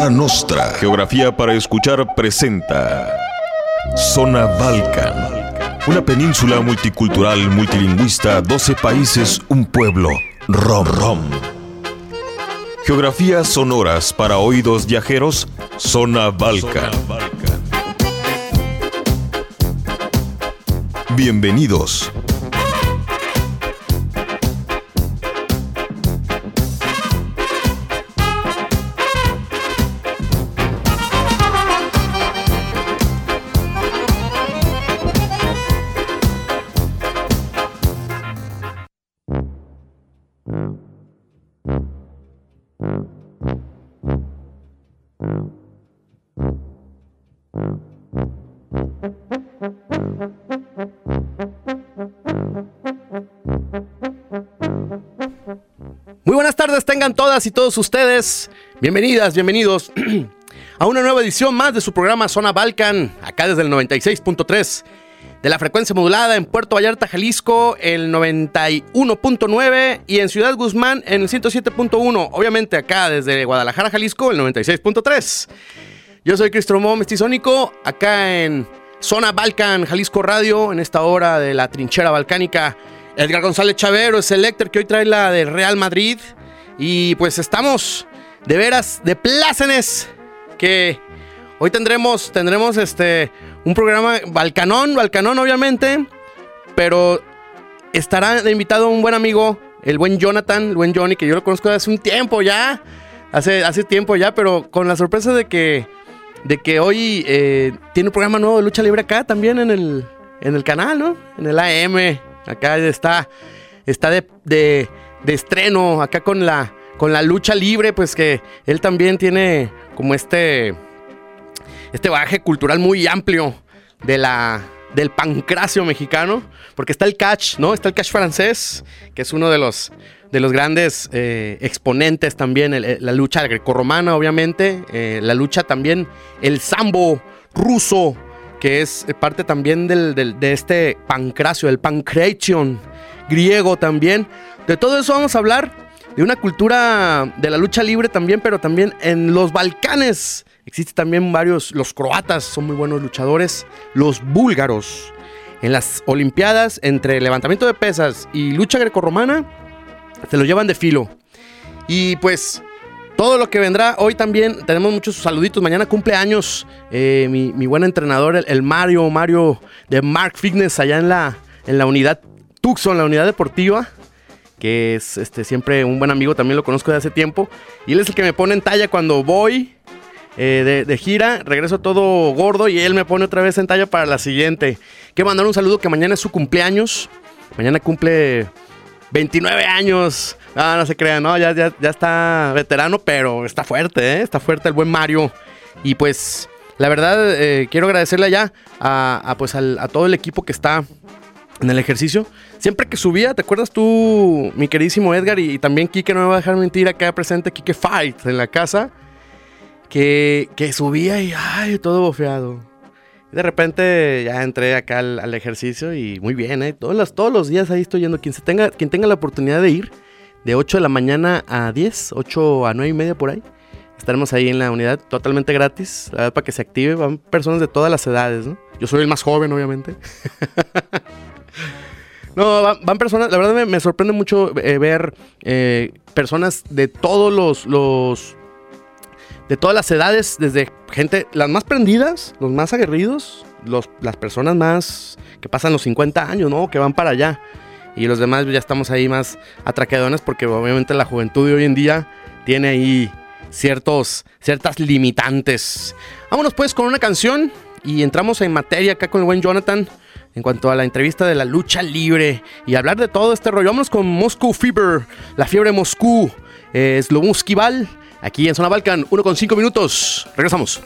Cultura Nostra. Geografía para escuchar presenta Zona Balkan. Una península multicultural, multilingüista, 12 países, un pueblo. Rom Rom. Geografías sonoras para oídos viajeros. Zona Balkan. Bienvenidos. Y todos ustedes. Bienvenidas, bienvenidos a una nueva edición más de su programa Zona Balkan, acá desde el 96.3 de la frecuencia modulada en Puerto Vallarta, Jalisco, el 91.9 y en Ciudad Guzmán en el 107.1. Obviamente acá desde Guadalajara, Jalisco, el 96.3. Yo soy Cristromó Mestizónico, acá en Zona Balkan, Jalisco Radio, en esta hora de la trinchera balcánica. Edgar González Chavero es el Lecter que hoy trae la de Real Madrid. Y pues estamos de veras de plácenes que hoy tendremos, tendremos este, un programa balcanón, balcanón obviamente, pero estará invitado un buen amigo, el buen Jonathan, el buen Johnny, que yo lo conozco hace un tiempo ya, hace, hace tiempo ya, pero con la sorpresa de que, de que hoy eh, tiene un programa nuevo de lucha libre acá también en el, en el canal, ¿no? En el AM, acá está, está de, de, de estreno, acá con la, con la lucha libre, pues que él también tiene como este este bagaje cultural muy amplio de la, del pancracio mexicano, porque está el catch, ¿no? Está el catch francés, que es uno de los, de los grandes eh, exponentes también, la lucha grecorromana, obviamente, eh, la lucha también, el sambo ruso, que es parte también del, de este pancracio, el pancration griego también. De todo eso vamos a hablar, de una cultura de la lucha libre también, pero también en los Balcanes Existe también varios, los croatas son muy buenos luchadores, los búlgaros. En las Olimpiadas, entre levantamiento de pesas y lucha grecorromana, se lo llevan de filo. Y pues todo lo que vendrá hoy también, tenemos muchos saluditos. Mañana cumpleaños eh, mi, mi, buen entrenador, el, el, Mario, Mario de Mark Fitness, allá en la, en la unidad Tucson, la unidad deportiva que es este, siempre un buen amigo, también lo conozco de hace tiempo. Y él es el que me pone en talla cuando voy eh, de, gira, regreso todo gordo y él me pone otra vez en talla para la siguiente. Quiero mandar un saludo que mañana es su cumpleaños. Mañana cumple 29 años. No, no se crean, no, ya, ya, ya está veterano, pero está fuerte, ¿eh? está fuerte el buen Mario. Y pues, la verdad, eh, quiero agradecerle ya a pues al, a todo el equipo que está en el ejercicio. Siempre que subía, ¿te acuerdas tú, mi queridísimo Edgar? Y, y también Kike, no me va a dejar mentir, acá presente Kike Fight en la casa que, que subía y ay, todo bofeado. De repente ya entré acá al, al ejercicio y muy bien, ¿eh? Todos los, todos los días ahí estoy yendo. Quien, se tenga, quien tenga la oportunidad de ir, de 8 de la mañana a 10, 8 a 9 y media por ahí, estaremos ahí en la unidad totalmente gratis, la verdad, para que se active. Van personas de todas las edades, ¿no? Yo soy el más joven, obviamente. no, van, personas, la verdad me, sorprende mucho eh, ver eh, personas de todos los, de todas las edades, desde gente, las más prendidas, los más aguerridos, las personas más que pasan los 50 años, ¿no? Que van para allá. Y los demás ya estamos ahí más atraquedones porque obviamente la juventud de hoy en día tiene ahí ciertos, ciertas limitantes. Vámonos pues con una canción y entramos en materia acá con el buen Jonathan en cuanto a la entrevista de la lucha libre y hablar de todo este rollo. Vámonos con Moscow Fever, la fiebre Moscú, eh, Slomuskival aquí en Zona Balkan, 1 con 5 minutos. Regresamos.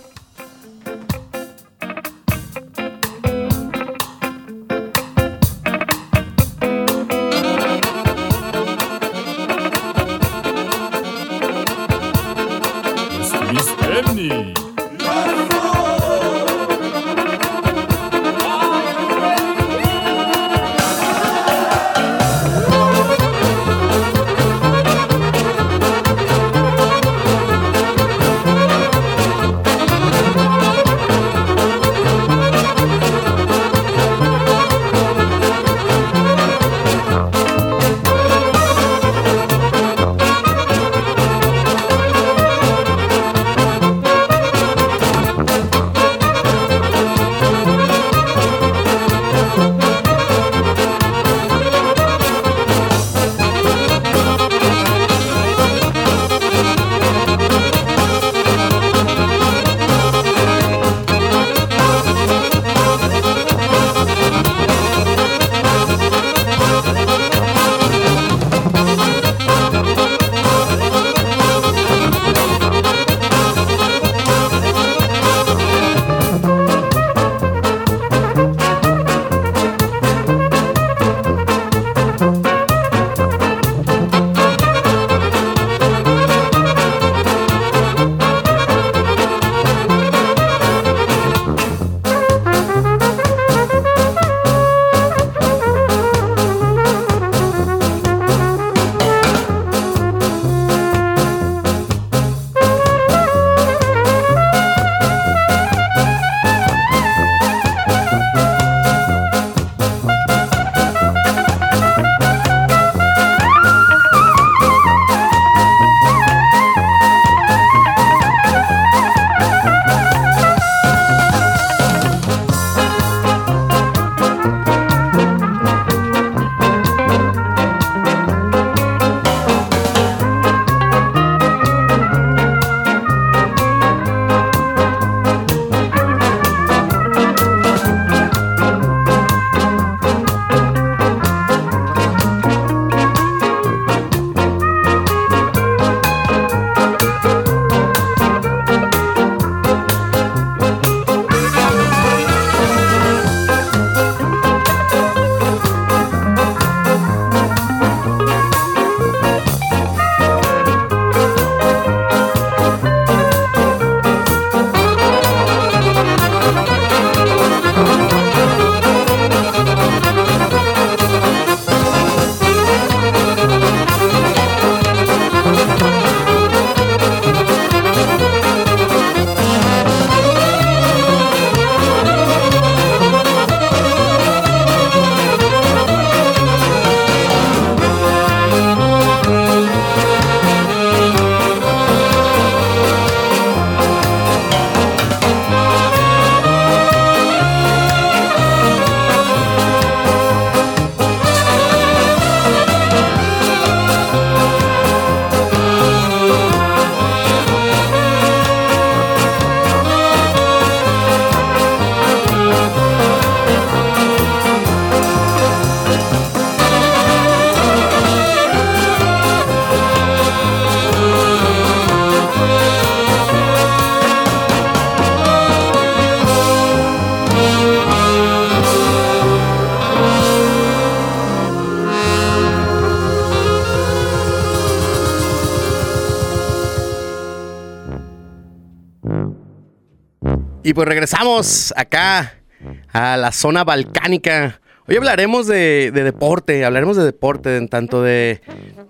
Y pues regresamos acá a la zona balcánica. Hoy hablaremos de, deporte, hablaremos de deporte, en tanto de,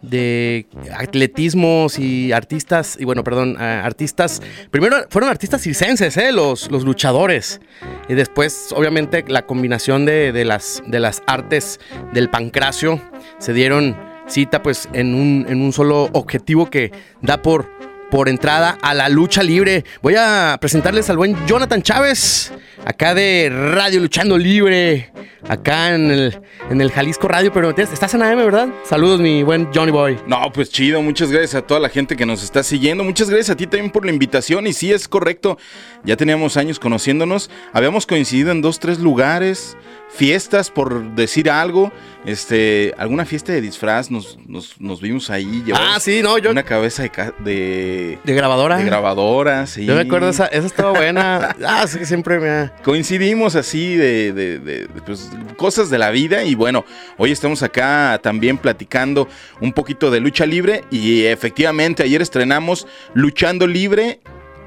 de atletismos y artistas, y bueno, perdón, artistas, primero fueron artistas circenses, ¿eh? los, los luchadores, y después obviamente la combinación de, de, las, de las artes del pancracio se dieron cita pues en un, en un solo objetivo que da por por entrada a la lucha libre. Voy a presentarles al buen Jonathan Chávez, acá de Radio Luchando Libre, acá en el, en el Jalisco Radio, pero estás en AM, ¿verdad? Saludos, mi buen Johnny Boy. No, pues chido, muchas gracias a toda la gente que nos está siguiendo, muchas gracias a ti también por la invitación y sí, es correcto, ya teníamos años conociéndonos, habíamos coincidido en dos, tres lugares fiestas, por decir algo. Este, alguna fiesta de disfraz, nos, nos, vimos ahí. Ah, sí, no, yo. Una cabeza de. De, grabadora. De grabadora, sí. Yo me acuerdo, esa, esa estaba buena. ah, sí, que siempre me. Coincidimos así de, de, pues, cosas de la vida. Y bueno, hoy estamos acá también platicando un poquito de lucha libre. Y efectivamente, ayer estrenamos Luchando Libre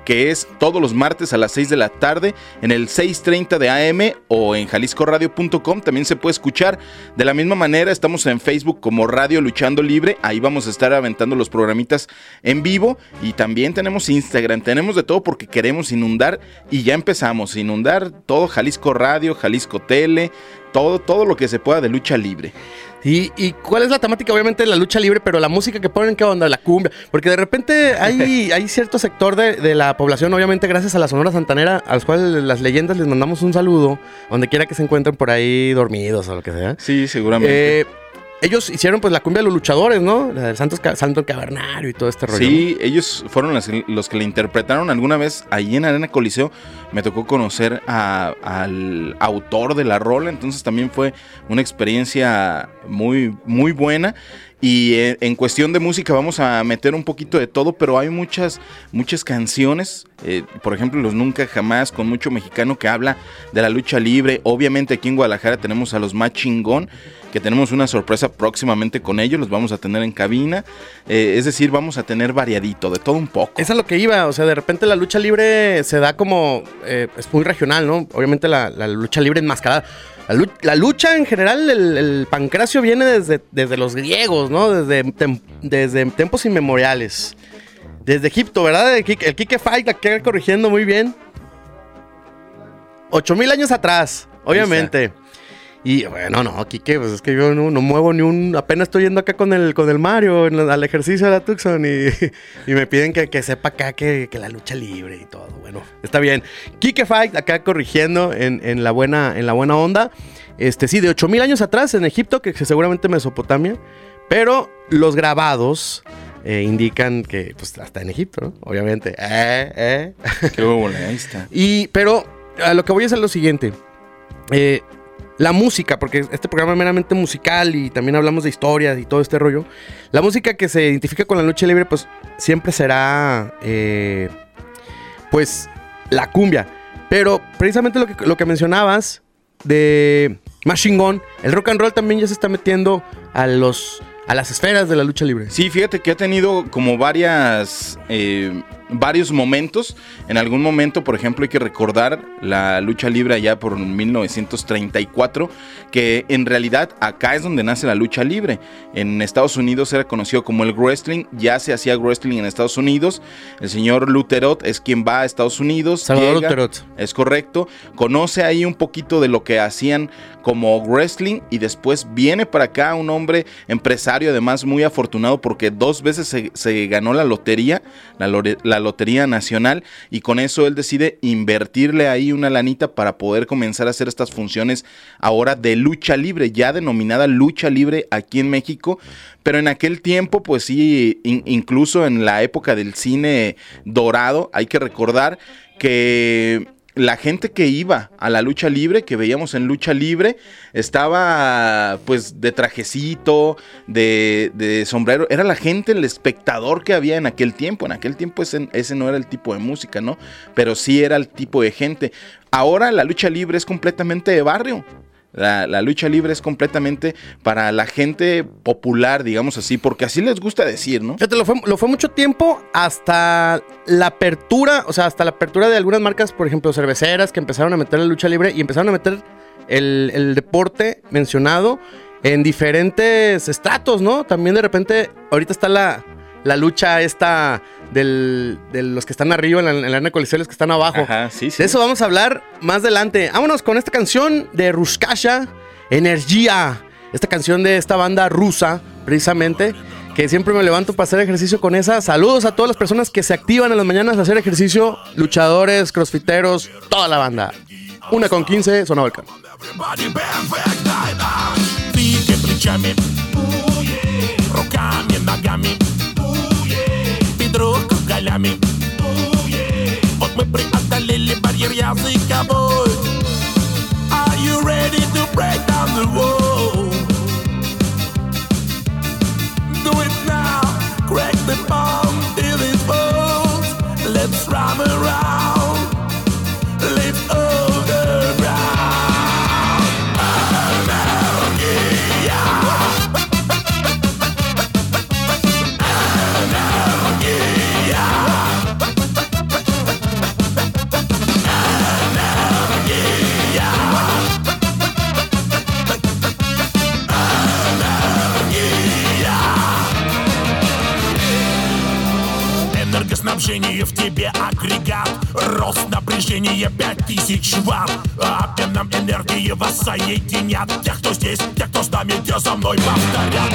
que es todos los martes a las 6 de la tarde en el 6.30 de AM o en jaliscoradio.com. También se puede escuchar. De la misma manera, estamos en Facebook como Radio Luchando Libre. Ahí vamos a estar aventando los programitas en vivo. Y también tenemos Instagram. Tenemos de todo porque queremos inundar y ya empezamos. Inundar todo Jalisco Radio, Jalisco Tele, todo, todo lo que se pueda de lucha libre. ¿Y, cuál es la temática? Obviamente la lucha libre, pero la música que ponen, ¿qué onda? La cumbia. Porque de repente hay, hay cierto sector de, la población, obviamente gracias a la Sonora Santanera, a los cuales las leyendas les mandamos un saludo, donde quiera que se encuentren por ahí dormidos o lo que sea. Sí, seguramente. Eh, ellos hicieron pues la cumbia de los luchadores, ¿no? La del Santos, Santo Cavernario y todo este rollo. Sí, ellos fueron los, que le interpretaron alguna vez ahí en Arena Coliseo. Me tocó conocer al autor de la rola, entonces también fue una experiencia muy, muy buena. Y eh, en cuestión de música vamos a meter un poquito de todo, pero hay muchas, muchas canciones. Eh, por ejemplo, los Nunca Jamás, con mucho mexicano que habla de la lucha libre. Obviamente aquí en Guadalajara tenemos a los más chingón, que tenemos una sorpresa próximamente con ellos. Los vamos a tener en cabina. Eh, es decir, vamos a tener variadito, de todo un poco. Eso es lo que iba. O sea, de repente la lucha libre se da como... es muy regional, ¿no? Obviamente la, la lucha libre enmascarada. La lucha, en general, el, pancracio viene desde, desde los griegos, ¿no? Desde, desde tiempos inmemoriales. Desde Egipto, ¿verdad? El, Kike Fight la queda corrigiendo muy bien. Ocho mil años atrás, obviamente. Y bueno, no, Kike, pues es que yo no, muevo ni un. Apenas estoy yendo acá con el, con el Mario al ejercicio de la Tucson y, y me piden que, sepa acá que, la lucha libre y todo. Bueno, está bien. Kike Fight acá corrigiendo en, la, buena, en la buena onda. Este, sí, de 8000 años atrás en Egipto, que seguramente Mesopotamia. Pero los grabados eh, indican que, pues, hasta en Egipto, ¿no? Obviamente. Eh, eh. Qué bueno, ahí está. Y, pero a lo que voy a hacer es lo siguiente. Eh, la música, porque este programa es meramente musical y también hablamos de historias y todo este rollo. La música que se identifica con la lucha libre, pues siempre será, eh, pues, la cumbia. Pero precisamente lo que, lo que mencionabas de Machine Gun, el rock and roll también ya se está metiendo a los a las esferas de la lucha libre. Sí, fíjate que ha tenido como varias eh, varios momentos. En algún momento, por ejemplo, hay que recordar la lucha libre allá por 1934, que en realidad acá es donde nace la lucha libre. En Estados Unidos era conocido como el wrestling, ya se hacía wrestling en Estados Unidos. El señor Luterot es quien va a Estados Unidos. Salvador Luterot. Es correcto. Conoce ahí un poquito de lo que hacían como wrestling y después viene para acá un hombre empresario, además muy afortunado porque dos veces se, ganó la lotería, la, la Lotería Nacional y con eso él decide invertirle ahí una lanita para poder comenzar a hacer estas funciones ahora de lucha libre, ya denominada lucha libre aquí en México, pero en aquel tiempo pues sí, incluso en la época del cine dorado, hay que recordar que la gente que iba a la lucha libre, que veíamos en lucha libre, estaba pues de trajecito, de, sombrero. Era la gente, el espectador que había en aquel tiempo. En aquel tiempo ese, ese no era el tipo de música, ¿no? Pero sí era el tipo de gente. Ahora la lucha libre es completamente de barrio. La, la, lucha libre es completamente para la gente popular, digamos así, porque así les gusta decir, ¿no? Fíjate, lo fue, mucho tiempo hasta la apertura, o sea, hasta la apertura de algunas marcas, por ejemplo, cerveceras, que empezaron a meter la lucha libre y empezaron a meter el, el deporte mencionado en diferentes estratos, ¿no? También de repente, ahorita está la, la lucha esta del, de los que están arriba en la, en la arena coliseo, los que están abajo. Ajá, sí, sí. De eso vamos a hablar más adelante. Vámonos con esta canción de Ruskasha, Energía. Esta canción de esta banda rusa, precisamente, que siempre me levanto para hacer ejercicio con esa. Saludos a todas las personas que se activan en las mañanas a hacer ejercicio, luchadores, crossfiteros, toda la banda. Una con 15, Zona Volcán. Everybody Africa boy. Are you ready to break down the wall? Do it now, crack the bomb till it falls. Let's run around. Энергоснабжение в тебе агрегат. Рост напряжения 5000 ватт. Обменом энергии вас соединят Тех, кто здесь, тех, кто с нами, те за мной повторят.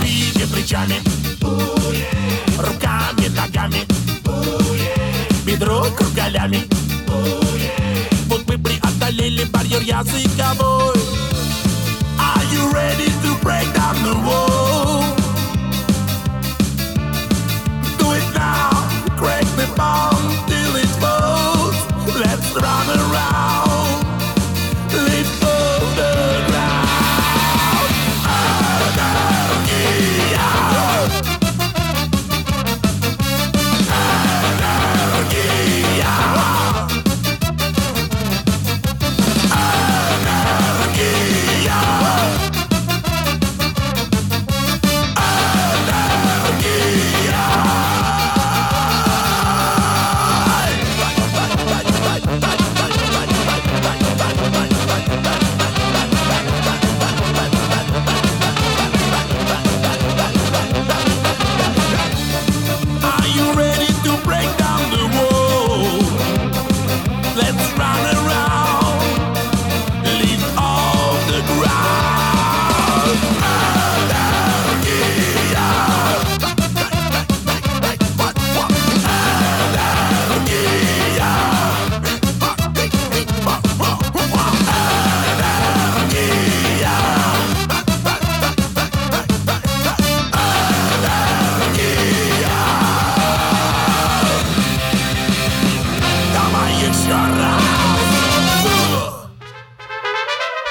Двигай плечами. Руками, ногами. Бедро кругалями. Вот мы преодолели барьер языковой. Are you ready to break down the wall?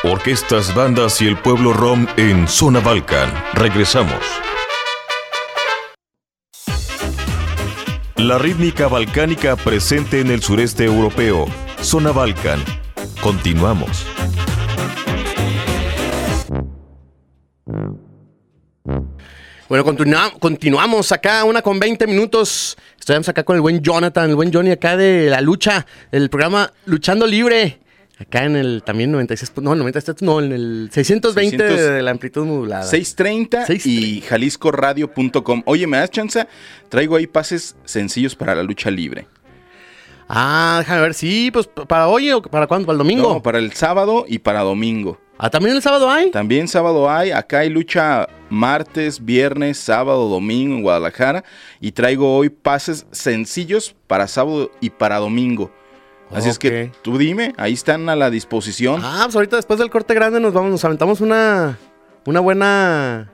Orquestas, bandas y el pueblo rom en Zona Balkan. Regresamos. La rítmica balcánica presente en el sureste europeo. Zona Balkan. Continuamos. Bueno, continua- continuamos acá, una con 20 minutos. Estamos acá con el buen Jonathan, el buen Johnny acá de la lucha, el programa Luchando Libre. Acá en el también 96, no, 96, no, en el 620 de, 600, de la amplitud modulada. 630 y jaliscoradio.com. Oye, ¿me das chance? Traigo ahí pases sencillos para la lucha libre. Ah, déjame ver, sí, pues para hoy o para cuándo, para el domingo. No, para el sábado y para domingo. Ah, también el sábado hay. También sábado hay, acá hay lucha martes, viernes, sábado, domingo en Guadalajara. Y traigo hoy pases sencillos para sábado y para domingo. Así es que tú dime, ahí están a la disposición. Ah, pues ahorita después del corte grande nos vamos, nos aventamos una, una buena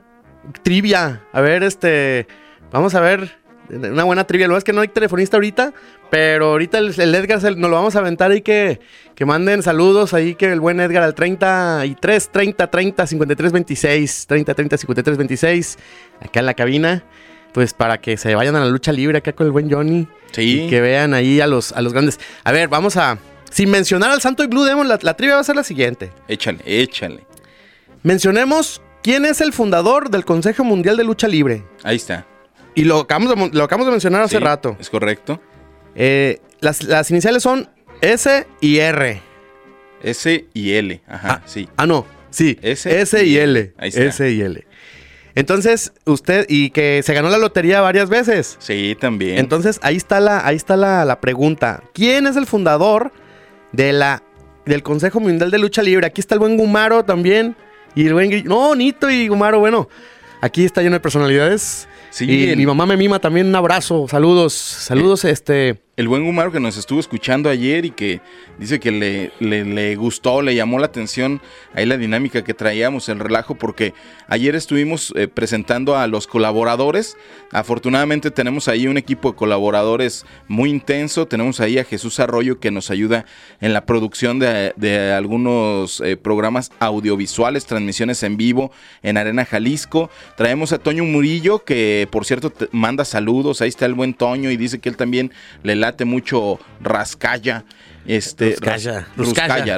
trivia. A ver, este, vamos a ver una buena trivia. Lo es que no hay telefonista ahorita, pero ahorita el, el Edgar se- nos lo vamos a aventar ahí que, que manden saludos ahí que el buen Edgar al 33 30 30 53 26 30 30 53 26 acá en la cabina. Pues para que se vayan a la lucha libre acá con el buen Johnny. Sí. Y que vean ahí a los, a los grandes. A ver, vamos a, sin mencionar al Santo y Blue Demon, la, la trivia va a ser la siguiente. Échale, échale. Mencionemos quién es el fundador del Consejo Mundial de Lucha Libre. Ahí está. Y lo acabamos de, lo acabamos de mencionar hace Sí, rato. Es correcto. Eh, las, las iniciales son S y R. S y L. Ajá, sí. Ah, no. Sí. S S, y. L. Ahí está. S y L. Entonces, usted, y que se ganó la lotería varias veces. Sí, también. Entonces, ahí está la, ahí está la, la pregunta. ¿Quién es el fundador de la, del Consejo Mundial de Lucha Libre? Aquí está el buen Gumaro también. Y el buen No, Nito y Gumaro, bueno. Aquí está lleno de personalidades. Sí, y el- mi mamá me mima también un abrazo. Saludos. Saludos, este. El buen Gumaro que nos estuvo escuchando ayer y que dice que le, le- gustó, le llamó la atención ahí la dinámica que traíamos, el relajo, porque ayer estuvimos eh, presentando a los colaboradores. Afortunadamente tenemos ahí un equipo de colaboradores muy intenso. Tenemos ahí a Jesús Arroyo que nos ayuda en la producción de, algunos eh, programas audiovisuales, transmisiones en vivo en Arena Jalisco. Traemos a Toño Murillo que por cierto manda saludos. Ahí está el buen Toño y dice que él también le late mucho Rascaya. Este,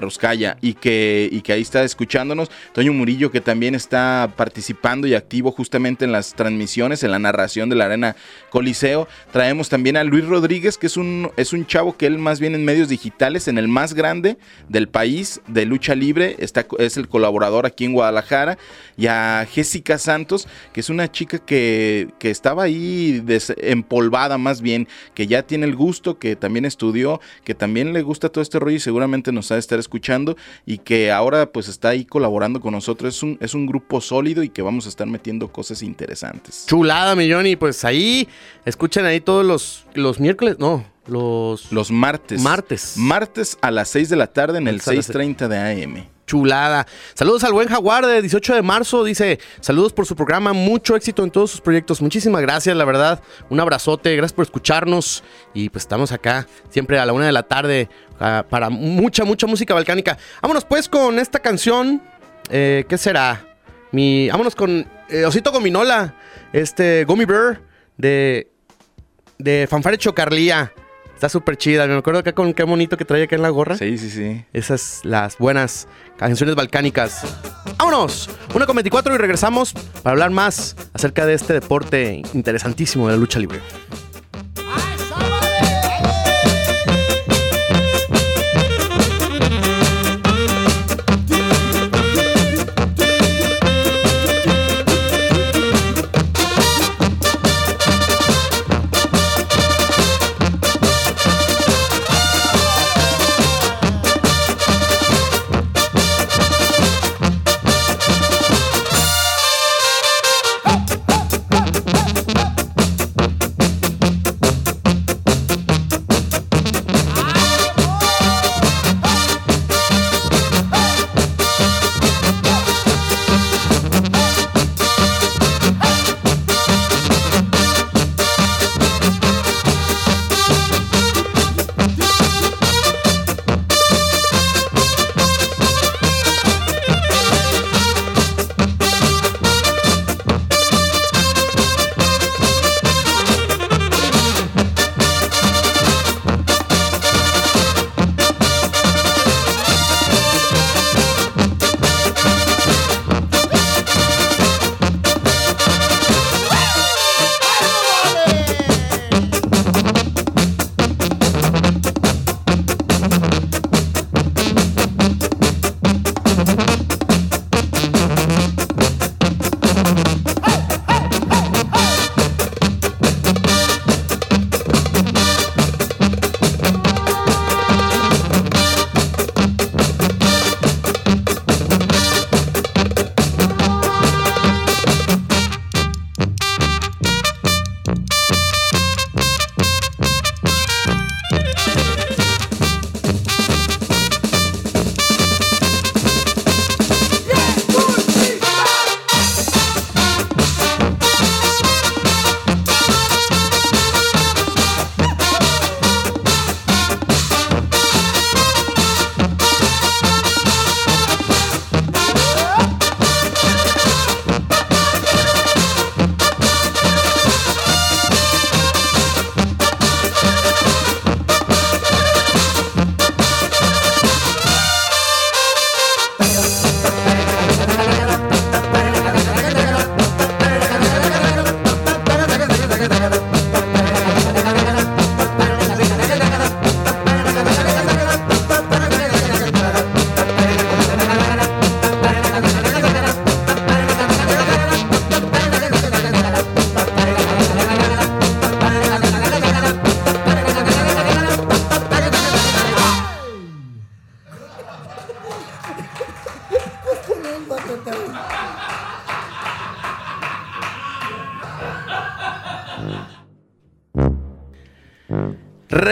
Ruscaya, y que, y que ahí está escuchándonos. Toño Murillo, que también está participando y activo justamente en las transmisiones, en la narración de la Arena Coliseo. Traemos también a Luis Rodríguez, que es un, es un chavo que él más bien en medios digitales, en el más grande del país de lucha libre, está, es el colaborador aquí en Guadalajara. Y a Jessica Santos, que es una chica que, que estaba ahí empolvada más bien, que ya tiene el gusto, que también estudió, que también le gusta todo este rollo y seguramente nos ha de estar escuchando y que ahora pues está ahí colaborando con nosotros. Es un, es un grupo sólido y que vamos a estar metiendo cosas interesantes. Chulada, millón. Y pues ahí, escuchen ahí todos los, los miércoles. No, los. Los martes. Martes. Martes a las 6 de la tarde en el Martes a las 6.30 de AM. Chulada. Saludos al buen Jaguar de 18 de marzo. Dice, saludos por su programa. Mucho éxito en todos sus proyectos. Muchísimas gracias, la verdad. Un abrazote. Gracias por escucharnos. Y pues estamos acá siempre a la una de la tarde ah, para mucha, mucha música balcánica. Vámonos pues con esta canción. Eh, ¿Qué será? Mi, vámonos con eh, Osito Gominola. Este, Gummy Bear de, de Fanfare Chocarlía. Está súper chida. Me acuerdo acá con qué bonito que trae acá en la gorra. Sí, sí, sí. Esas las buenas canciones balcánicas. ¡Vámonos! 1 con 24 y regresamos para hablar más acerca de este deporte interesantísimo de la lucha libre.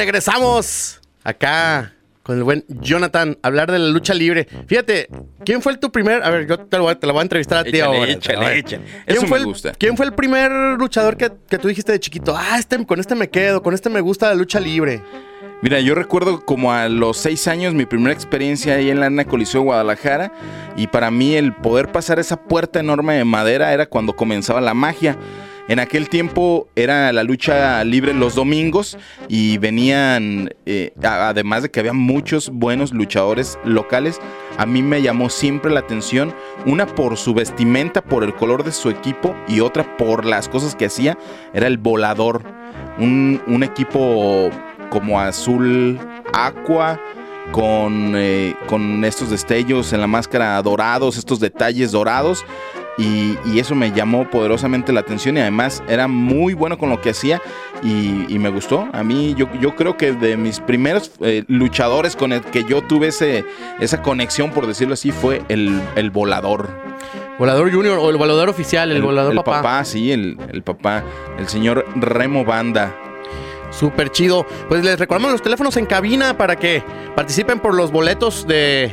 Regresamos acá con el buen Jonathan a hablar de la lucha libre. Fíjate, ¿quién fue el tu primer? A ver, yo te lo voy, te lo voy a entrevistar a ti Échale, ahora. échale, A échale. ¿Quién Eso fue me el- gusta. ¿Quién fue el primer luchador que, que tú dijiste de chiquito? Ah, este, con este me quedo, con este me gusta la lucha libre. Mira, yo recuerdo como a los seis años mi primera experiencia ahí en la Arena Coliseo de Guadalajara y para mí el poder pasar esa puerta enorme de madera era cuando comenzaba la magia. En aquel tiempo era la lucha libre los domingos y venían, eh, además de que había muchos buenos luchadores locales, a mí me llamó siempre la atención, una por su vestimenta, por el color de su equipo y otra por las cosas que hacía, era el volador. Un, un equipo como azul aqua, con, eh, con estos destellos en la máscara dorados, estos detalles dorados. Y, y eso me llamó poderosamente la atención y además era muy bueno con lo que hacía y, y me gustó. A mí yo, yo creo que de mis primeros eh, luchadores con el que yo tuve ese, esa conexión, por decirlo así, fue el, el volador. Volador Junior o el volador oficial, el, volador el papá. sí, el, el papá, el señor Remo Banda. Súper chido. Pues les recordamos los teléfonos en cabina para que participen por los boletos de,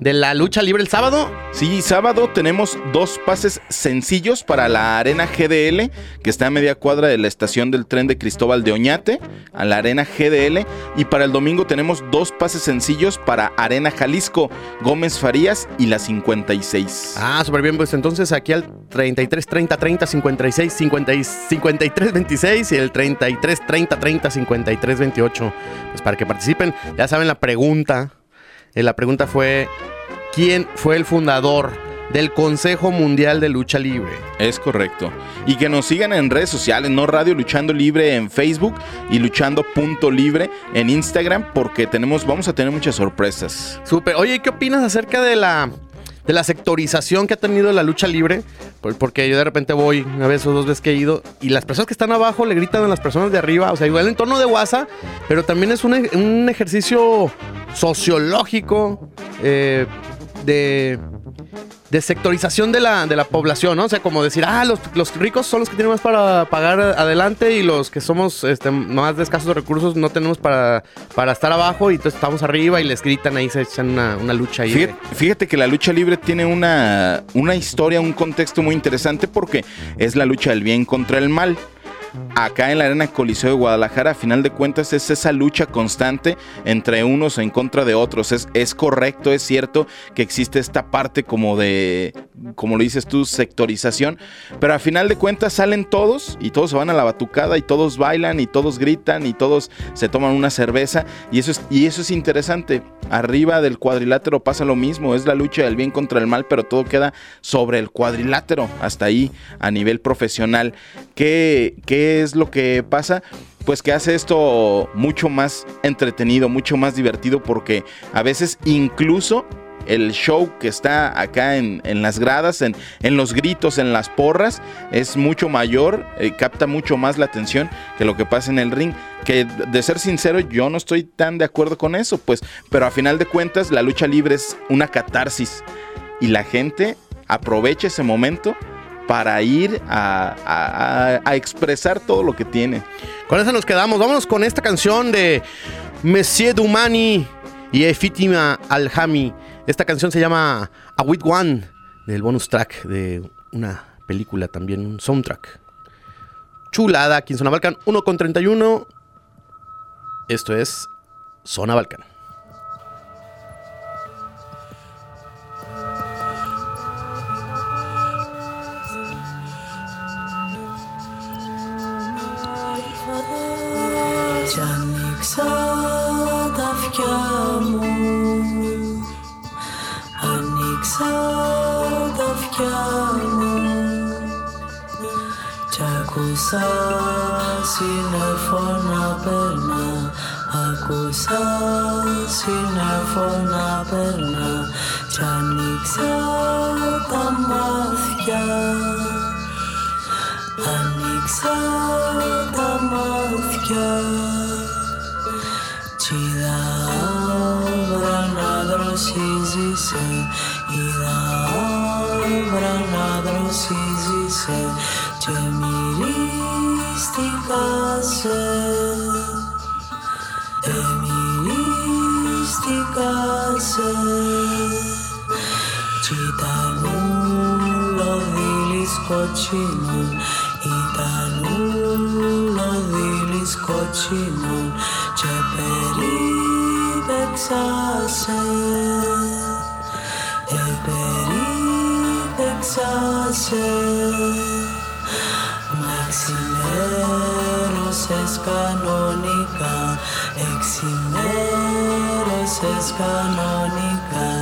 de la lucha libre el sábado. Sí, sábado tenemos dos pases sencillos para la Arena GDL, que está a media cuadra de la estación del tren de Cristóbal de Oñate, a la Arena GDL. Y para el domingo tenemos dos pases sencillos para Arena Jalisco, Gómez Farías y la 56. Ah, súper bien. Pues entonces aquí al 33 30 30 56 50 y 53 26 y el 33 30 30 53 28. Pues para que participen, ya saben la pregunta. Eh, la pregunta fue: ¿Quién fue el fundador del Consejo Mundial de Lucha Libre? Es correcto. Y que nos sigan en redes sociales, no Radio Luchando Libre en Facebook y Luchando Punto Libre en Instagram, porque tenemos, vamos a tener muchas sorpresas. Súper. Oye, ¿qué opinas acerca de la, de la sectorización que ha tenido la lucha libre? Por- Porque yo de repente voy una vez o dos veces que he ido y las personas que están abajo le gritan a las personas de arriba. O sea, igual en tono de guasa, pero también es un, e- ejercicio sociológico eh, de, de sectorización de la, de la población, ¿no? O sea, como decir, ah, los, los ricos son los que tienen más para pagar adelante y los que somos este, más de escasos recursos no tenemos para, para estar abajo y entonces estamos arriba y les gritan ahí, se echan una, una lucha ahí. de- Fíjate, fíjate que la lucha libre tiene una, una historia, un contexto muy interesante porque es la lucha del bien contra el mal. Acá en la Arena Coliseo de Guadalajara, a final de cuentas, es esa lucha constante entre unos en contra de otros. Es, es correcto, es cierto que existe esta parte como de, como lo dices tú, sectorización, pero a final de cuentas salen todos y todos se van a la batucada y todos bailan y todos gritan y todos se toman una cerveza y eso es, y eso es interesante. Arriba del cuadrilátero pasa lo mismo, es la lucha del bien contra el mal, pero todo queda sobre el cuadrilátero, hasta ahí a nivel profesional. ¿Qué, qué es lo que pasa? Pues que hace esto mucho más entretenido, mucho más divertido, porque a veces incluso el show que está acá en, las gradas, en, en los gritos, en las porras, es mucho mayor, eh, capta mucho más la atención que lo que pasa en el ring. Que de ser sincero, yo no estoy tan de acuerdo con eso, pues, pero a final de cuentas, la lucha libre es una catarsis y la gente aprovecha ese momento para ir a, a- a- expresar todo lo que tiene. Con eso nos quedamos. Vámonos con esta canción de Monsieur Dumani y Efítima Alhami. Esta canción se llama A With One, del bonus track de una película también, un soundtrack. Chulada, aquí en Zona Balcan 1 con 31. Esto es Zona Balcan. Ανήξα τα φιλιά μου, Ακούσα σύννεφο να περνά Ακούσα σύννεφο περνά Κι άνοιξα τα μάτια. Ανήξα τα μάτια. βρασίζει σε Είδα να δροσίζει σε Και μυρίστηκα σε. Εμυρίστηκα σε. Κι λοδίλης κοτσινών Ήταν ούλο δίλης κοτσινών Και περί επέξασε, επερίθεξασε, με ξημέρωσες κανονικά, εξημέρωσες κανονικά.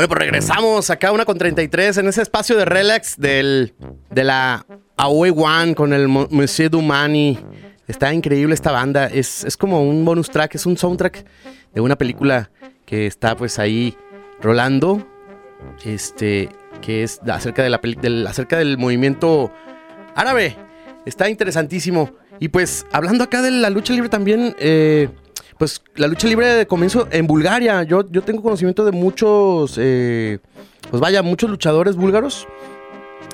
Bueno, pues regresamos acá una con 33 en ese espacio de relax del, de la Aoi One con el Mo- Monsieur Dumani. Está increíble esta banda. Es, es como un bonus track, es un soundtrack de una película que está pues ahí rolando. Este, que es acerca, de la peli- del, acerca del movimiento árabe. Está interesantísimo. Y pues hablando acá de la lucha libre también, eh, pues la lucha libre comenzó en Bulgaria. Yo, yo tengo conocimiento de muchos, eh, pues vaya, muchos luchadores búlgaros.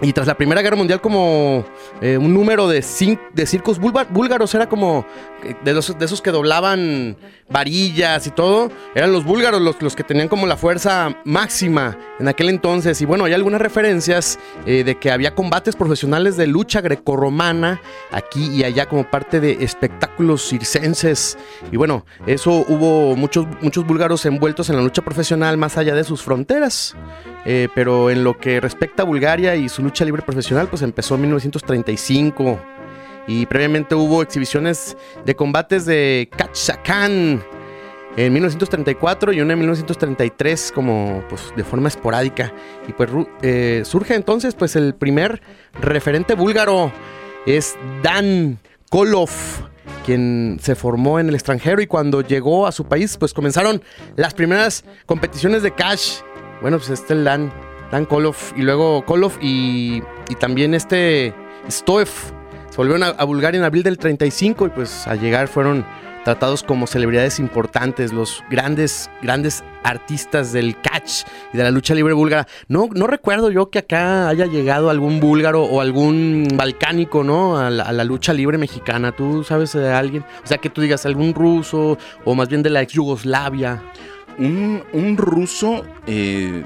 Y tras la Primera Guerra Mundial, como eh, un número de, circos búlgar- búlgaros era como eh, de, esos que doblaban varillas y todo. Eran los búlgaros los, los que tenían como la fuerza máxima en aquel entonces. Y bueno, hay algunas referencias eh, de que había combates profesionales de lucha grecorromana aquí y allá como parte de espectáculos circenses. Y bueno, eso hubo muchos, muchos búlgaros envueltos en la lucha profesional más allá de sus fronteras. Eh, pero en lo que respecta a Bulgaria y su lucha libre profesional, pues empezó en 1935. Y previamente hubo exhibiciones de combates de Kachakan en 1934 y una en 1933 como pues de forma esporádica. Y pues eh, surge entonces pues el primer referente búlgaro es Dan Kolov quien se formó en el extranjero y cuando llegó a su país pues comenzaron las primeras competiciones de cash. Bueno, pues este Dan, Dan Kolov y luego Kolov y, y también este Stoev se volvieron a, a Bulgaria en abril del 35 y pues al llegar fueron tratados como celebridades importantes, los grandes, grandes artistas del catch y de la lucha libre búlgara. No, no recuerdo yo que acá haya llegado algún búlgaro o algún balcánico, ¿no? A a la lucha libre mexicana. ¿Tú sabes de alguien? O sea, que tú digas algún ruso o más bien de la ex Yugoslavia. Un, un ruso, eh,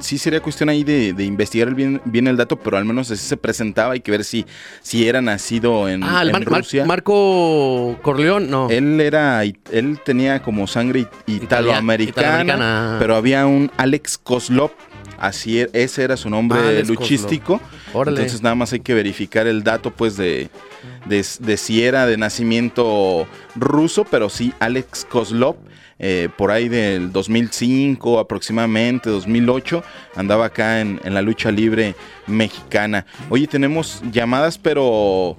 sí sería cuestión ahí de, de investigar bien, bien el dato, pero al menos así se presentaba. Hay que ver si, si era nacido en, ah, el en Mar- Mar- Rusia. Marco Corleón, no. Él era, él tenía como sangre it- italoamericana, pero había un Alex Kozlov, así e- ese era su nombre Alex luchístico. Entonces nada más hay que verificar el dato pues de, de, de si era de nacimiento ruso, pero sí Alex Kozlov. Eh, por ahí del 2005 aproximadamente, 2008, andaba acá en, en la lucha libre mexicana. Oye, tenemos llamadas, pero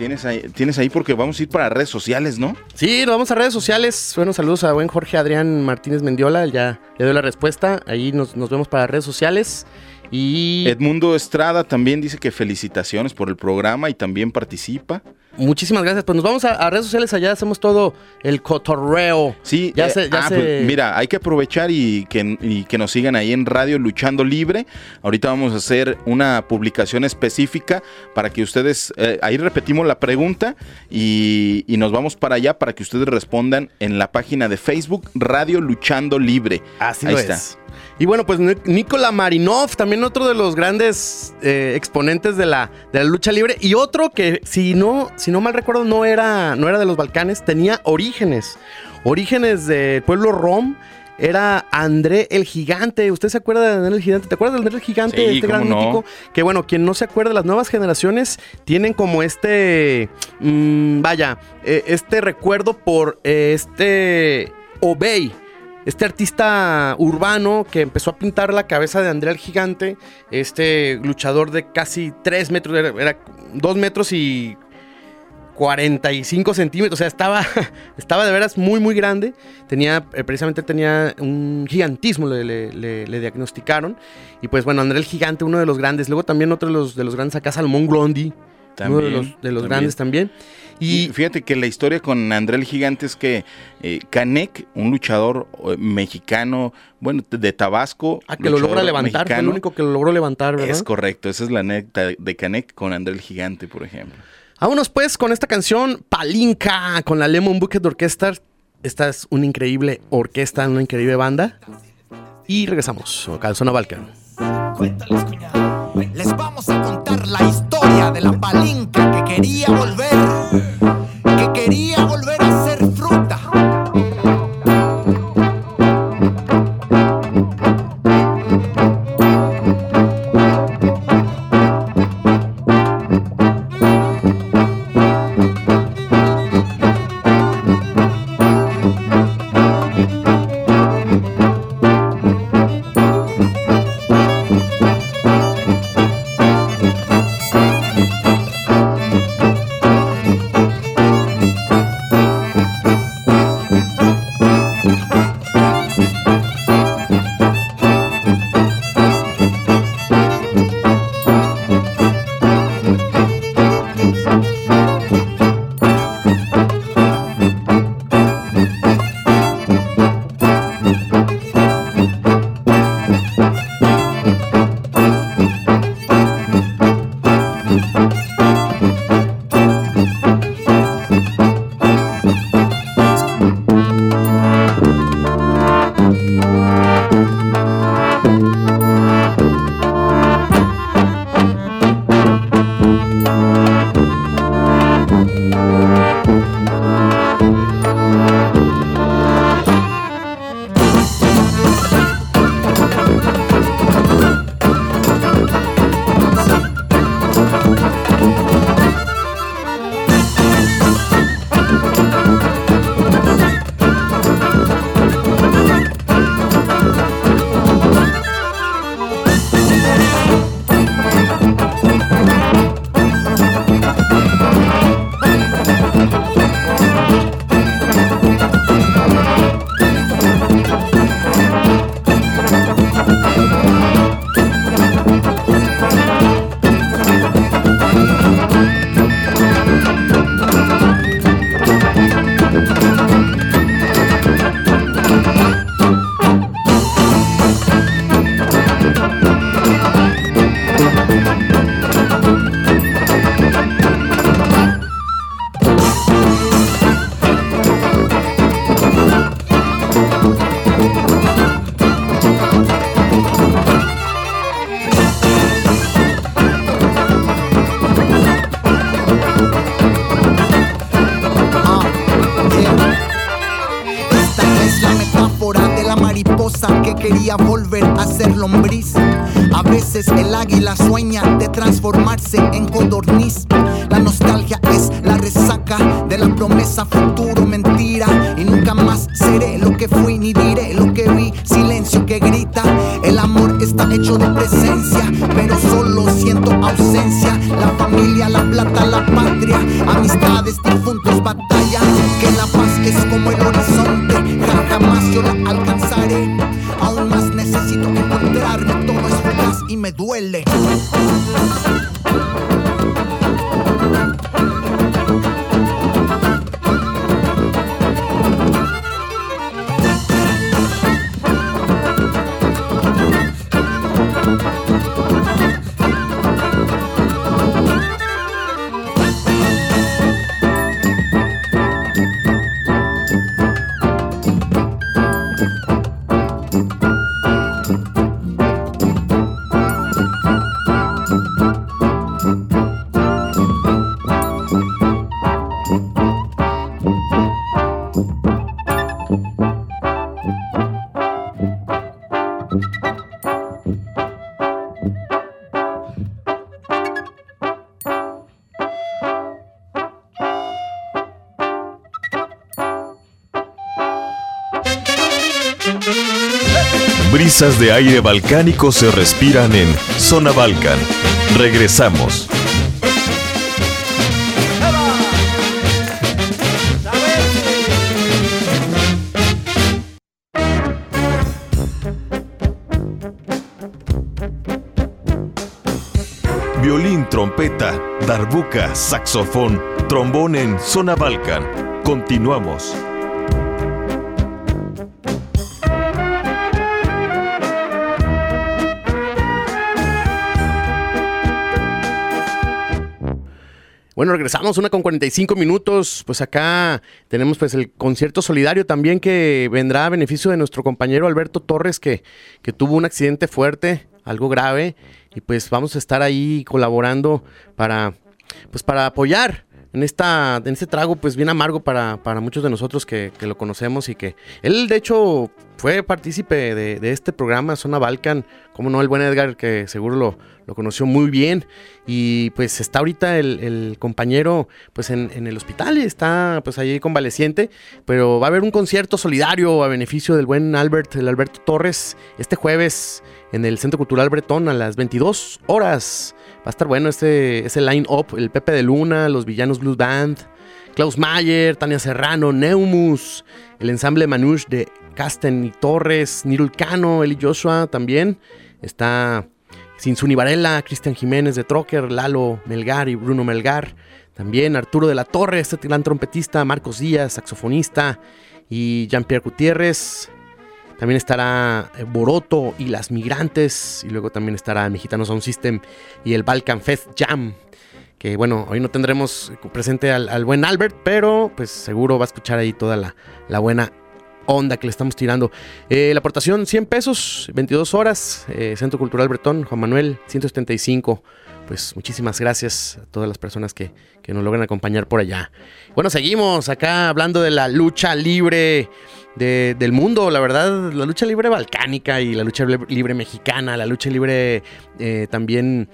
tienes ahí, tienes ahí porque vamos a ir para redes sociales, ¿no? Sí, nos vamos a redes sociales. Bueno, saludos a buen Jorge Adrián Martínez Mendiola. Ya le doy la respuesta. Ahí nos, nos vemos para redes sociales. Y Edmundo Estrada también dice que felicitaciones por el programa y también participa. Muchísimas gracias. Pues nos vamos a, a redes sociales. Allá hacemos todo el cotorreo. Sí, Ya eh, se- ya ah, se- pues, mira, hay que aprovechar y que, y que nos sigan ahí en Radio Luchando Libre. Ahorita vamos a hacer una publicación específica para que ustedes, eh, ahí repetimos la pregunta y, y nos vamos para allá para que ustedes respondan en la página de Facebook Radio Luchando Libre. Así Ahí lo está. es. Y bueno, pues Ni- Nikola Marinov, también otro de los grandes eh, exponentes de la, de la lucha libre. Y otro que, si no, si no mal recuerdo, no era, no era de los Balcanes, tenía orígenes. Orígenes del pueblo Rom. Era André el Gigante. ¿Usted se acuerda de André el Gigante? ¿Te acuerdas de André el Gigante? Sí, este gran no. mítico. Que bueno, quien no se acuerda, las nuevas generaciones tienen como este. mm, vaya, eh, este recuerdo por eh, este. Obey. Este artista urbano que empezó a pintar la cabeza de André el Gigante, este luchador de casi 3 metros, era, era 2 metros y 45 centímetros, o sea, estaba, estaba de veras muy, muy grande. Tenía, eh, precisamente tenía un gigantismo, le, le- le- le diagnosticaron. Y pues bueno, André el Gigante, uno de los grandes. Luego también otro de los, de los grandes acá, Salmón Grondi, uno de los, de los también. grandes también. Y fíjate que la historia con André el Gigante es que eh, Canek, un luchador eh, mexicano, bueno, de Tabasco. a que lo logra levantar, fue el mexicano, único que lo logró levantar, ¿verdad? Es correcto, esa es la anécdota de Canek con André el Gigante, por ejemplo. Vámonos pues con esta canción Palinka con la Lemon Bucket Orchestra. Esta es una increíble orquesta, una increíble banda. Y regresamos acá al Zona Balkan. Cuéntales, cuñado. Les vamos a contar la historia de la palinca que quería volver, que quería volver a ser lombriz. A veces el águila sueña de transformarse hecho de presencia, pero solo siento ausencia. La familia, la plata, la patria, amistades, brisas de aire balcánico se respiran en Zona Balcan. Regresamos. Violín, trompeta, darbuca, saxofón, trombón en Zona Balcan. Continuamos. Bueno, regresamos una con 45 minutos. Pues acá tenemos pues el concierto solidario también que vendrá a beneficio de nuestro compañero Alberto Torres que, que tuvo un accidente fuerte, algo grave, y pues vamos a estar ahí colaborando para pues para apoyar en esta en este trago pues bien amargo para, para muchos de nosotros que, que lo conocemos y que él de hecho fue partícipe de, este programa Zona Balkan, como no el buen Edgar que seguro lo, lo conoció muy bien. Y pues está ahorita el, el compañero pues en, en, el hospital y está pues ahí convaleciente, pero va a haber un concierto solidario a beneficio del buen Albert, el Alberto Torres, este jueves en el Centro Cultural Bretón a las 22 horas. Va a estar bueno este, ese line-up, el Pepe de Luna, los Villanos Blues Band, Klaus Mayer, Tania Serrano, Neumus, el ensamble Manouche de Casten y Torres, Nirulcano, Eli Joshua también. Está Sinsuni Varela, Cristian Jiménez de Trocker, Lalo Melgar y Bruno Melgar. También Arturo de la Torre, este gran trompetista, Marcos Díaz, saxofonista, y Jean-Pierre Gutiérrez. También estará eh, Boroto y las Migrantes. Y luego también estará Mexicano Sound System y el Balkan Fest Jam. Que bueno, hoy no tendremos presente al, buen Albert, pero pues seguro va a escuchar ahí toda la, la buena onda que le estamos tirando. Eh, la aportación 100 pesos, 22 horas, eh, Centro Cultural Bretón, Juan Manuel, 175. Pues muchísimas gracias a todas las personas que, que, nos logran acompañar por allá. Bueno, seguimos acá hablando de la lucha libre de, del mundo, la verdad, la lucha libre balcánica y la lucha libre mexicana, la lucha libre eh, también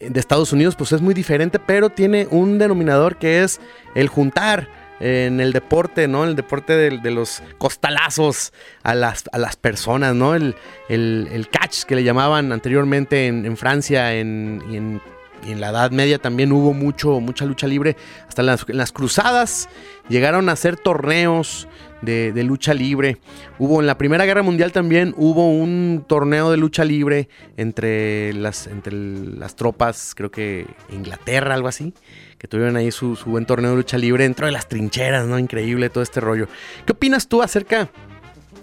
de Estados Unidos, pues es muy diferente, pero tiene un denominador que es el juntar en el deporte, ¿no? El deporte de, los costalazos a las, a las personas, ¿no? El, el, catch que le llamaban anteriormente en, Francia en, y en la Edad Media también hubo mucho, mucha lucha libre. Hasta las, las cruzadas llegaron a hacer torneos de, de, lucha libre. Hubo en la Primera Guerra Mundial también hubo un torneo de lucha libre entre las, entre las tropas, creo que Inglaterra, algo así que tuvieron ahí su, su, buen torneo de lucha libre dentro de las trincheras, ¿no? Increíble todo este rollo. ¿Qué opinas tú acerca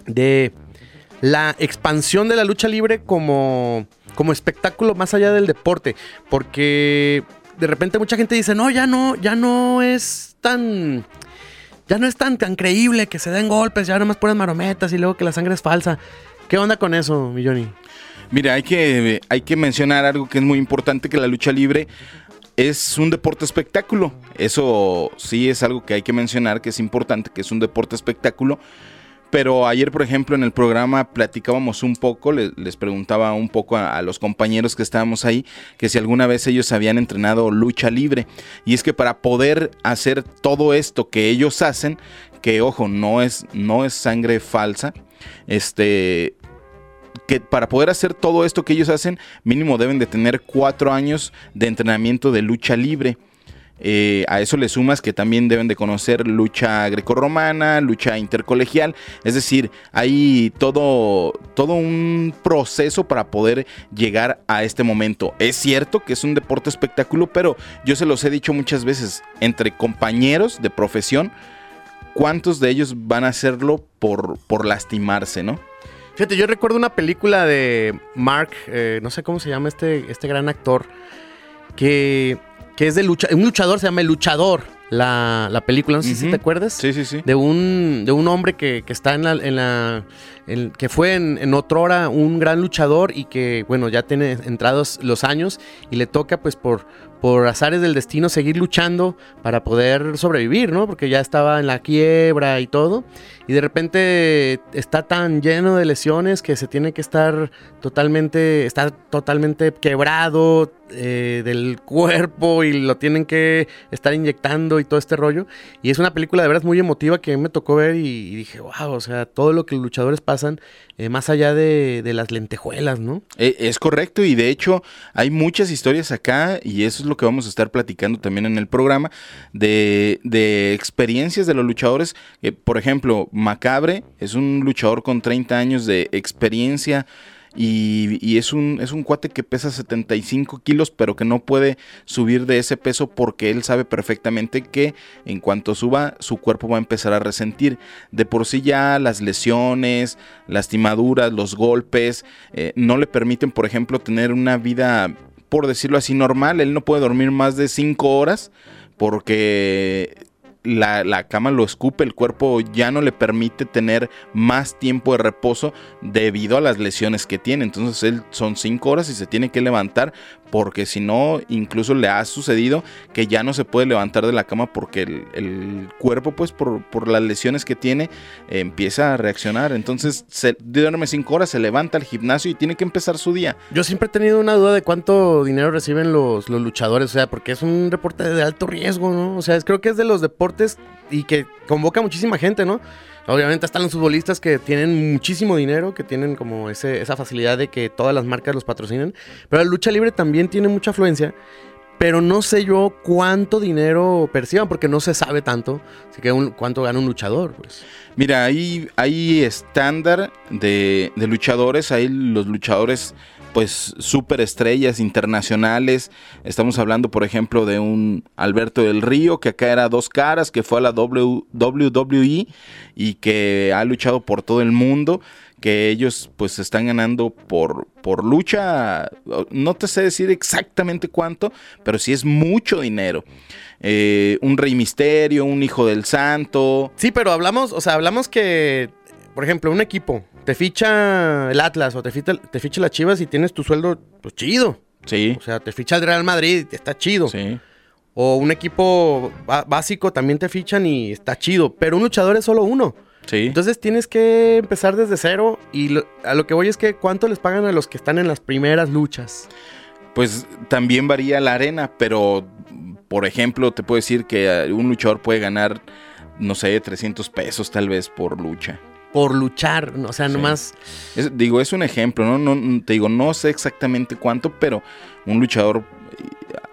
de la expansión de la lucha libre como, como espectáculo más allá del deporte? Porque de repente mucha gente dice, no, ya no, ya no es tan... Ya no es tan, tan creíble que se den golpes, ya nomás ponen marometas y luego que la sangre es falsa. ¿Qué onda con eso, Milloni? Mira, hay que, hay que mencionar algo que es muy importante, que la lucha libre es un deporte espectáculo. Eso sí es algo que hay que mencionar, que es importante, que es un deporte espectáculo. Pero ayer, por ejemplo, en el programa platicábamos un poco, les, preguntaba un poco a, a, los compañeros que estábamos ahí, que si alguna vez ellos habían entrenado lucha libre. Y es que para poder hacer todo esto que ellos hacen, que ojo, no es, no es sangre falsa, este, que para poder hacer todo esto que ellos hacen, mínimo deben de tener cuatro años de entrenamiento de lucha libre. Eh, a eso le sumas que también deben de conocer lucha grecorromana, lucha intercolegial, es decir, hay todo, todo un proceso para poder llegar a este momento. Es cierto que es un deporte espectáculo, pero yo se los he dicho muchas veces, entre compañeros de profesión, ¿cuántos de ellos van a hacerlo por, por lastimarse, no? Fíjate, yo recuerdo una película de Mark, eh, no sé cómo se llama este, este gran actor, que, que es de lucha, un luchador, se llama El Luchador, la, la película, no sé uh -huh. si te acuerdas. Sí, sí, sí. De un, de un hombre que, que está en la, en la en, que fue en, en otra hora un gran luchador y que, bueno, ya tiene entrados los años y le toca pues por, por azares del destino seguir luchando para poder sobrevivir, ¿no? Porque ya estaba en la quiebra y todo. Y de repente está tan lleno de lesiones que se tiene que estar totalmente, está totalmente quebrado eh, del cuerpo y lo tienen que estar inyectando y todo este rollo. Y es una película de verdad muy emotiva que me tocó ver y, y dije, wow, o sea, todo lo que los luchadores pasan eh, más allá de, de, las lentejuelas, ¿no? Eh, es correcto y de hecho hay muchas historias acá y eso es lo que vamos a estar platicando también en el programa de, de experiencias de los luchadores. Por ejemplo, Macabre es un luchador con 30 años de experiencia y, y es, un, es un cuate que pesa 75 kilos, pero que no puede subir de ese peso porque él sabe perfectamente que en cuanto suba, su cuerpo va a empezar a resentir. De por sí ya las lesiones, lastimaduras, los golpes, eh, no le permiten, por ejemplo, tener una vida, por decirlo así, normal. Él no puede dormir más de 5 horas porque la, la, cama lo escupe, el cuerpo ya no le permite tener más tiempo de reposo debido a las lesiones que tiene. Entonces él son cinco horas y se tiene que levantar porque si no, incluso le ha sucedido que ya no se puede levantar de la cama porque el, el cuerpo, pues por, por, las lesiones que tiene, eh, empieza a reaccionar. Entonces se duerme cinco horas, se levanta al gimnasio y tiene que empezar su día. Yo siempre he tenido una duda de cuánto dinero reciben los, los luchadores, o sea, porque es un deporte de alto riesgo, ¿no? O sea, creo que es de los deportes y que convoca muchísima gente, ¿no? Obviamente están los futbolistas que tienen muchísimo dinero, que tienen como esa facilidad de que todas las marcas los patrocinan, pero la lucha libre también tiene mucha afluencia, pero no sé yo cuánto dinero perciban, porque no se sabe tanto, así que un, cuánto gana un luchador. Pues. Mira, hay, hay estándar de, de luchadores, hay los luchadores pues superestrellas internacionales. Estamos hablando, por ejemplo, de un Alberto del Río, que acá era dos caras, que fue a la WWE y que ha luchado por todo el mundo que ellos pues están ganando por, por lucha, no te sé decir exactamente cuánto, pero sí es mucho dinero. Eh, un rey misterio, un hijo del santo. Sí, pero hablamos, o sea, hablamos que, por ejemplo, un equipo, te ficha el Atlas o te ficha, te ficha las Chivas y tienes tu sueldo pues, chido. Sí. O sea, te ficha el Real Madrid y está chido. Sí. O un equipo básico también te fichan y está chido. Pero un luchador es solo uno. Sí. Entonces tienes que empezar desde cero. Y lo, a lo que voy es que cuánto les pagan a los que están en las primeras luchas. Pues también varía la arena, pero por ejemplo, te puedo decir que un luchador puede ganar, no sé, 300 pesos tal vez por lucha por luchar, o sea, sí. nomás... Es, digo, es un ejemplo, ¿no? ¿no? Te digo, no sé exactamente cuánto, pero un luchador,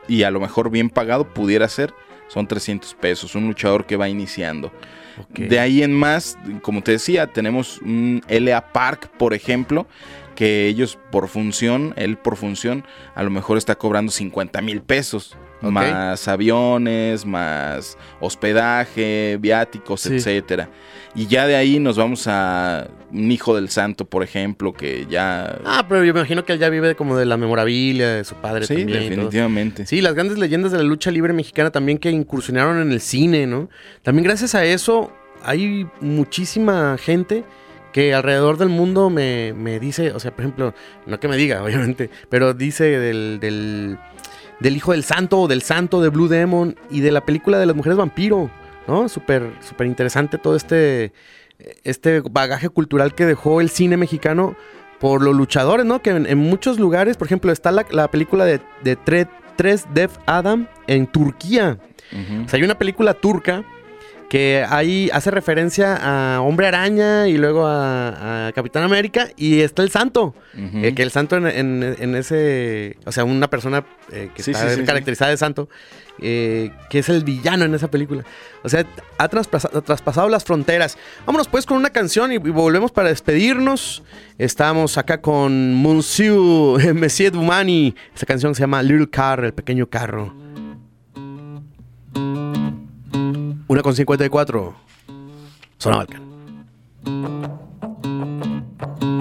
y a lo mejor bien pagado, pudiera ser, son 300 pesos, un luchador que va iniciando. Okay. De ahí en más, como te decía, tenemos un LA Park, por ejemplo, que ellos por función, él por función, a lo mejor está cobrando 50 mil pesos. Okay. Más aviones, más hospedaje, viáticos, sí. etcétera. Y ya de ahí nos vamos a un hijo del santo, por ejemplo, que ya. Ah, pero yo me imagino que él ya vive como de la memorabilia de su padre sí, también. definitivamente. Sí, las grandes leyendas de la lucha libre mexicana también que incursionaron en el cine, ¿no? También gracias a eso hay muchísima gente que alrededor del mundo me, me dice, o sea, por ejemplo, no que me diga, obviamente, pero dice del, del, del hijo del santo o del santo de Blue Demon y de la película de las mujeres vampiro. ¿no? Súper, súper interesante todo este, este bagaje cultural que dejó el cine mexicano por los luchadores, ¿no? Que en, en muchos lugares, por ejemplo, está la, la película de, de Tre, Tres Def Adam en Turquía. Uh -huh. O sea, hay una película turca que ahí hace referencia a Hombre Araña y luego a, a Capitán América y está el Santo. Uh -huh. eh, que el Santo en, en, en, ese, o sea, una persona eh, que sí, está sí, sí, caracterizada de Santo, eh, que es el villano en esa película. O sea, ha traspasado, ha traspasado las fronteras. Vámonos pues con una canción y, y, volvemos para despedirnos. Estamos acá con Monsieur, Monsieur Dumani. Esa canción se llama Little Car, el pequeño carro. Una con 54. Zona Balkan. tavka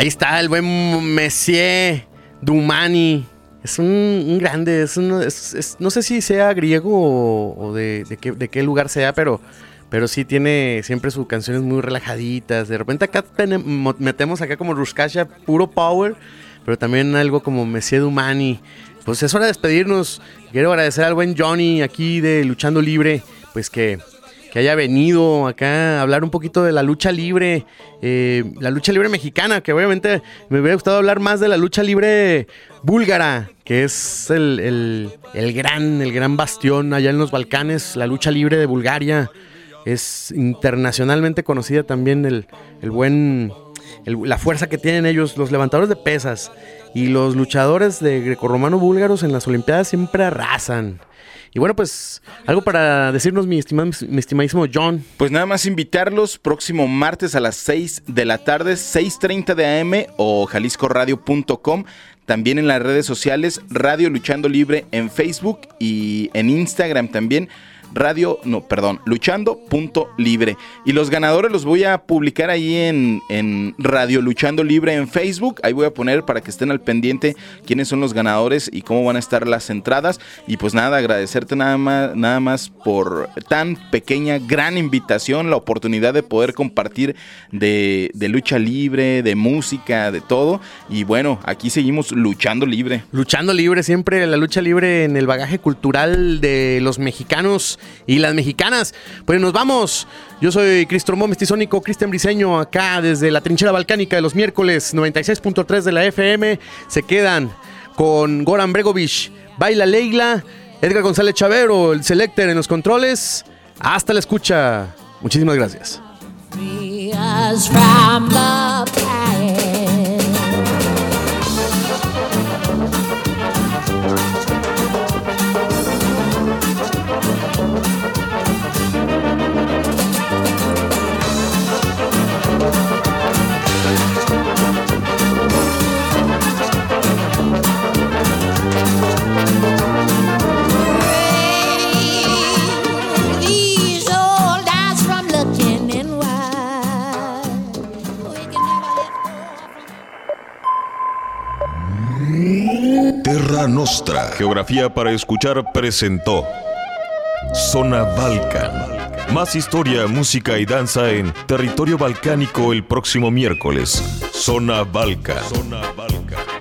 Ahí está el buen Messier Dumani. Es un, grande, es un- no sé si sea griego o, de, qué, lugar sea, pero, pero sí tiene siempre sus canciones muy relajaditas. De repente acá metemos acá como Ruskasha, puro power, pero también algo como Messier Dumani. Pues es hora de despedirnos. Quiero agradecer al buen Johnny aquí de Luchando Libre, pues que, que haya venido acá a hablar un poquito de la lucha libre, eh, la lucha libre mexicana, que obviamente me hubiera gustado hablar más de la lucha libre búlgara, que es el, el- el gran, el gran bastión allá en los Balcanes, la lucha libre de Bulgaria. Es internacionalmente conocida también el, el buen, la fuerza que tienen ellos, los levantadores de pesas y los luchadores de grecorromano búlgaros en las Olimpiadas siempre arrasan. Y bueno, pues algo para decirnos, mi, estimado, mi estimadísimo John. Pues nada más invitarlos próximo martes a las 6 de la tarde, 6.30 de AM o jaliscoradio.com. También en las redes sociales, Radio Luchando Libre en Facebook y en Instagram también. Radio, no, perdón, luchando.libre. Y los ganadores los voy a publicar ahí en, en Radio Luchando Libre en Facebook. Ahí voy a poner para que estén al pendiente quiénes son los ganadores y cómo van a estar las entradas. Y pues nada, agradecerte nada más, nada más por tan pequeña, gran invitación, la oportunidad de poder compartir de, de lucha libre, de música, de todo. Y bueno, aquí seguimos luchando libre. Luchando libre, siempre la lucha libre en el bagaje cultural de los mexicanos y las mexicanas. Pues nos vamos. Yo soy Cristrombo Mestizónico, Cristian Briseño, acá desde la trinchera balcánica de los miércoles 96.3 de la FM. Se quedan con Goran Bregovic, Baila Leila, Edgar González Chavero, el Selector en los controles. Hasta la escucha. Muchísimas gracias. Terra Nostra. Geografía para escuchar presentó Zona Balcan. Más historia, música y danza en territorio balcánico el próximo miércoles. Zona Balcan. Zona Balcan.